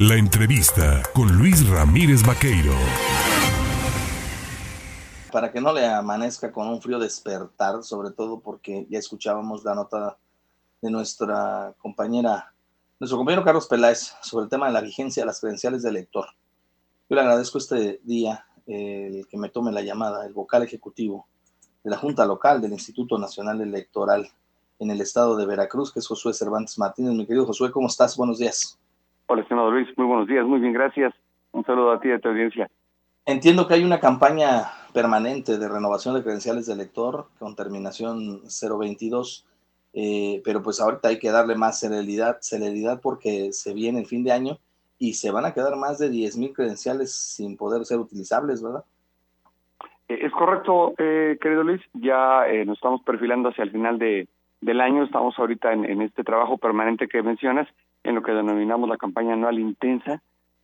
La entrevista con Luis Ramírez Vaqueiro. Para que no le amanezca con un frío despertar, sobre todo porque ya escuchábamos la nota de nuestra compañera, nuestro compañero Carlos Peláez sobre el tema de la vigencia de las credenciales de elector. Yo le agradezco este día el que me tome la llamada, el vocal ejecutivo de la Junta Local del Instituto Nacional Electoral en el estado de Veracruz, que es Josué Cervantes Martínez. Mi querido Josué, ¿cómo estás? Buenos días. Hola, estimado Luis, muy buenos días, muy bien, gracias. Un saludo a ti y a tu audiencia. Entiendo que hay una campaña permanente de renovación de credenciales de elector con terminación 022, eh, pero pues ahorita hay que darle más celeridad, celeridad porque se viene el fin de año y se van a quedar más de 10.000 credenciales sin poder ser utilizables, ¿verdad? Eh, es correcto, eh, querido Luis, ya eh, nos estamos perfilando hacia el final de, del año, estamos ahorita en, en este trabajo permanente que mencionas en lo que denominamos la campaña anual intensa,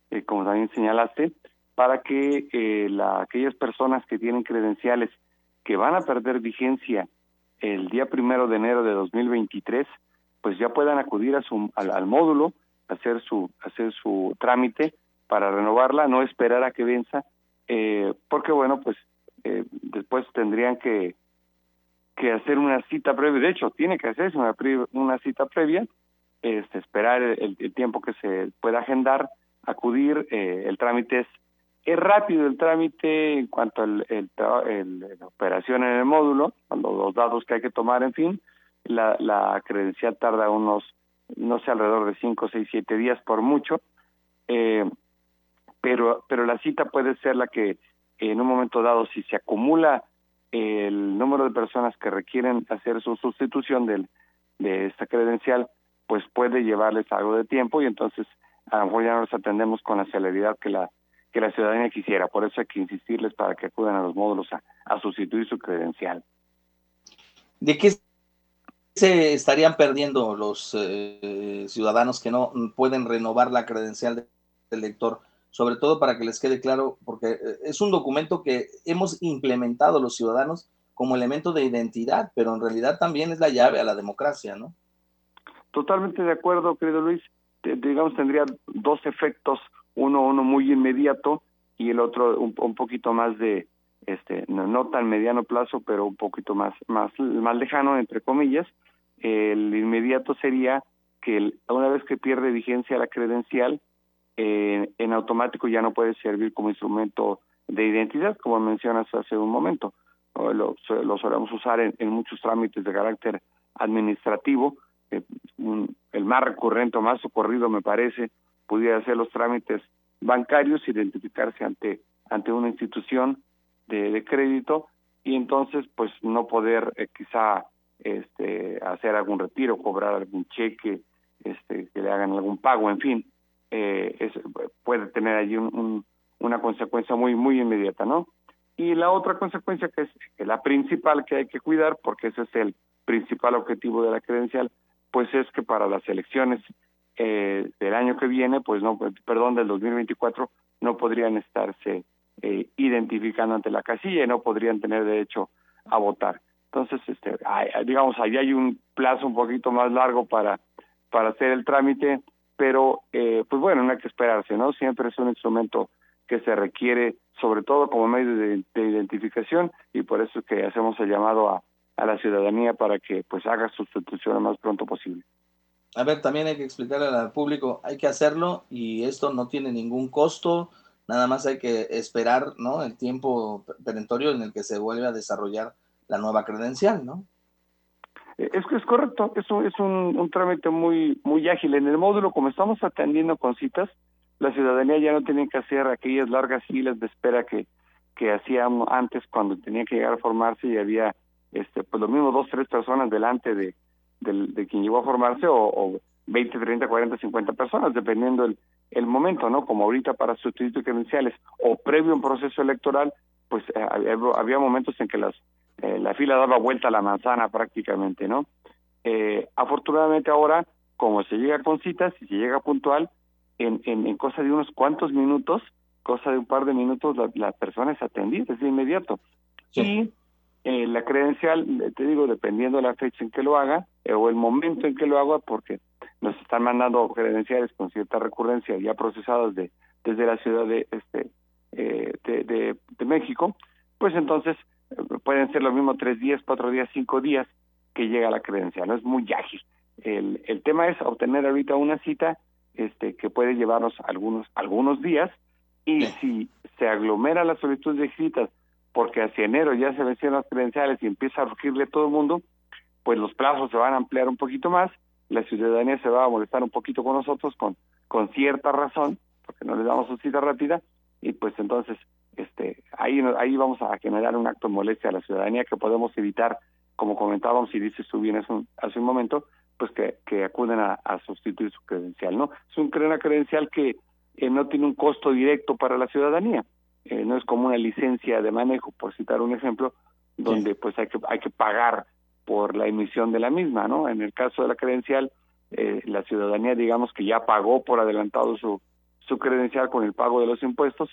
eh, como también señalaste, para que eh, la, aquellas personas que tienen credenciales que van a perder vigencia el día primero de enero de 2023, pues ya puedan acudir a su, al, al módulo, hacer su, hacer su trámite para renovarla, no esperar a que venza, eh, porque bueno, pues eh, después tendrían que que hacer una cita previa, de hecho, tiene que hacerse una, una cita previa este, esperar el, el, tiempo que se pueda agendar, acudir, eh, el trámite es, rápido el trámite en cuanto el, la operación en el módulo, cuando los datos que hay que tomar, en fin, la, la credencial tarda unos, no sé, alrededor de 5, 6, 7 días por mucho, eh, pero, pero la cita puede ser la que en un momento dado, si se acumula el número de personas que requieren hacer su sustitución del, de esta credencial, pues puede llevarles algo de tiempo y entonces a lo mejor ya no los atendemos con la celeridad que la que la ciudadanía quisiera. Por eso hay que insistirles para que acudan a los módulos a, a sustituir su credencial. ¿De qué se estarían perdiendo los eh, ciudadanos que no pueden renovar la credencial del elector? Sobre todo para que les quede claro, porque eh, es un documento que hemos implementado los ciudadanos como elemento de identidad, pero en realidad también es la llave a la democracia, ¿no? Totalmente de acuerdo, querido Luis. digamos, tendría dos efectos, uno, uno muy inmediato y el otro un, un poquito más de, este, no, tan mediano plazo, pero un poquito más, más, más lejano, entre comillas. El inmediato sería que el, una vez que pierde vigencia la credencial, eh, en automático ya no puede servir como instrumento de identidad, como mencionas hace un momento. Lo, lo solemos usar en muchos trámites de carácter administrativo, el más recurrente o más socorrido me parece pudiera ser los trámites bancarios, identificarse ante ante una institución de, crédito y entonces pues no poder eh, quizá este hacer algún retiro, cobrar algún cheque, este que le hagan algún pago, en fin, eh, es, puede tener allí un, un, una consecuencia muy muy inmediata, ¿no? Y la otra consecuencia que es la principal que hay que cuidar, porque ese es el principal objetivo de la credencial, pues es que para las elecciones eh, del año que viene, pues no, perdón, del 2024, no podrían estarse eh, identificando ante la casilla y no podrían tener derecho a votar. Entonces, este, hay, digamos, ahí hay un plazo un poquito más largo para, para hacer el trámite, pero eh, pues bueno, no hay que esperarse, ¿no? Siempre es un instrumento que se requiere, sobre todo como medio de, de identificación, y por eso es que hacemos el llamado a, a la ciudadanía para que pues haga sustitución lo más pronto posible. A ver, también hay que explicarle al público, hay que hacerlo y esto no tiene ningún costo, nada más hay que esperar, ¿no? El tiempo perentorio en el que se vuelve a desarrollar la nueva credencial, ¿no? Es que es correcto, es un, es un, un trámite muy muy ágil. En el módulo, como estamos atendiendo con citas, la ciudadanía ya no tiene que hacer aquellas largas filas de espera que, que hacíamos antes cuando tenía que llegar a formarse y había este pues lo mismo dos tres personas delante de de, de quien llegó a formarse o, o 20 30 40 50 personas dependiendo el el momento no como ahorita para sustituir credenciales o previo a un proceso electoral pues eh, había, había, momentos en que las eh, la fila daba vuelta a la manzana prácticamente no eh, afortunadamente ahora como se llega con citas y se llega puntual en, en, en cosa de unos cuantos minutos cosa de un par de minutos la, la persona es atendida es de inmediato. Sí. y eh, la credencial, te digo, dependiendo de la fecha en que lo haga eh, o el momento en que lo haga, porque nos están mandando credenciales con cierta recurrencia ya procesadas de desde la ciudad de este eh, de, de, México, pues entonces eh, pueden ser lo mismo tres días, cuatro días, cinco días que llega la credencial, no es muy ágil. El, el tema es obtener ahorita una cita este que puede llevarnos algunos algunos días y si se aglomera la solicitud de citas porque hacia enero ya se vencieron las credenciales y empieza a rugirle todo el mundo, pues los plazos se van a ampliar un poquito más, la ciudadanía se va a molestar un poquito con nosotros con, con cierta razón, porque no les damos su cita rápida, y pues entonces este ahí ahí vamos a generar un acto de molestia a la ciudadanía que podemos evitar, como comentábamos y dices tú bien hace un, momento, pues que, que acuden a, sustituir su credencial, ¿no? Es un, una credencial que eh, no tiene un costo directo para la ciudadanía, eh, no es como una licencia de manejo, por citar un ejemplo, donde pues hay que hay que pagar por la emisión de la misma, ¿no? En el caso de la credencial, eh, la ciudadanía, digamos que ya pagó por adelantado su, su credencial con el pago de los impuestos,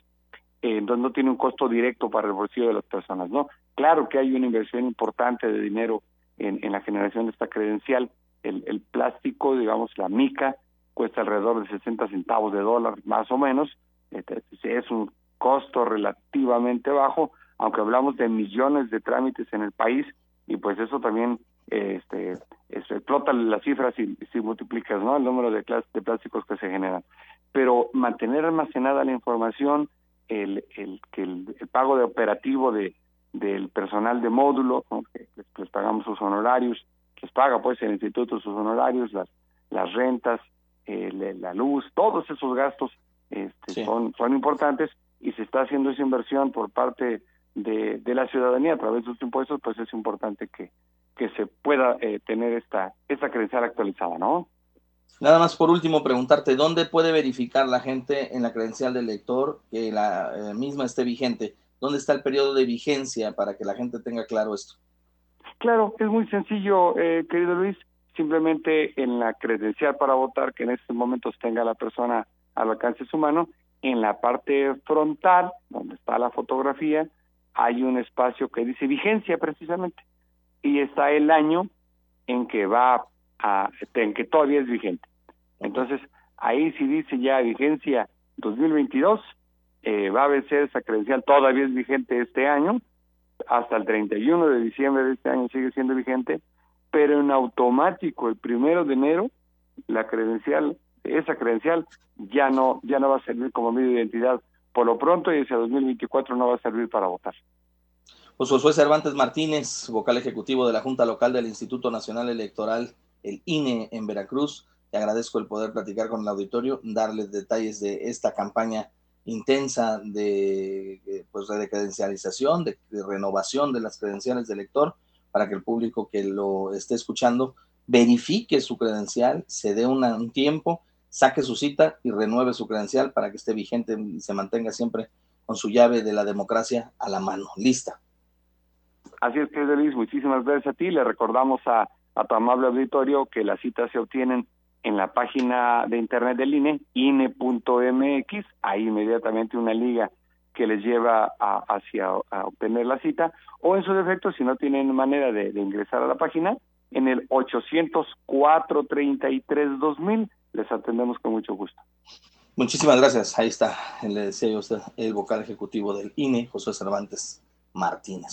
eh, entonces no tiene un costo directo para el bolsillo de las personas, ¿no? Claro que hay una inversión importante de dinero en, en la generación de esta credencial. El, el plástico, digamos, la mica, cuesta alrededor de 60 centavos de dólar, más o menos. Este, es un costo relativamente bajo, aunque hablamos de millones de trámites en el país, y pues eso también este explota las cifras si, si multiplicas no el número de, de plásticos que se generan. Pero mantener almacenada la información el, el que el, pago de operativo de del personal de módulo que les, pagamos sus honorarios les paga pues el instituto sus honorarios las las rentas la luz todos esos gastos este, son son importantes y se está haciendo esa inversión por parte de, de la ciudadanía a través de sus impuestos, pues es importante que, que se pueda eh, tener esta, esta credencial actualizada, ¿no? Nada más por último preguntarte, ¿dónde puede verificar la gente en la credencial del lector que la eh, misma esté vigente? ¿Dónde está el periodo de vigencia para que la gente tenga claro esto? Claro, es muy sencillo, eh, querido Luis. Simplemente en la credencial para votar, que en estos momentos tenga la persona al alcance de su mano, en la parte frontal, donde está la fotografía, hay un espacio que dice vigencia precisamente y está el año en que va a en que todavía es vigente. Entonces, ahí si dice ya vigencia 2022, eh, va a vencer esa credencial, todavía es vigente este año, hasta el 31 de diciembre de este año sigue siendo vigente, pero en automático el primero de enero la credencial, esa credencial ya no ya no va a servir como medio de identidad por lo pronto y hacia 2024 no va a servir para votar. Pues Josué Cervantes Martínez, vocal ejecutivo de la Junta Local del Instituto Nacional Electoral, el INE en Veracruz. Te agradezco el poder platicar con el auditorio, darles detalles de esta campaña intensa de, eh, pues, de credencialización, de, renovación de las credenciales de elector, para que el público que lo esté escuchando verifique su credencial, se dé un tiempo saque su cita y renueve su credencial para que esté vigente y se mantenga siempre con su llave de la democracia a la mano, lista. Así es, que Luis, muchísimas gracias a ti. Le recordamos a, a tu amable auditorio que las citas se obtienen en la página de internet del INE, INE.mx, hay inmediatamente una liga que les lleva a, hacia a obtener la cita, o en su defecto, si no tienen manera de, ingresar a la página, en el 804 33 2000 les atendemos con mucho gusto. Muchísimas gracias. Ahí está, le decía yo usted, el vocal ejecutivo del INE, José Cervantes Martínez.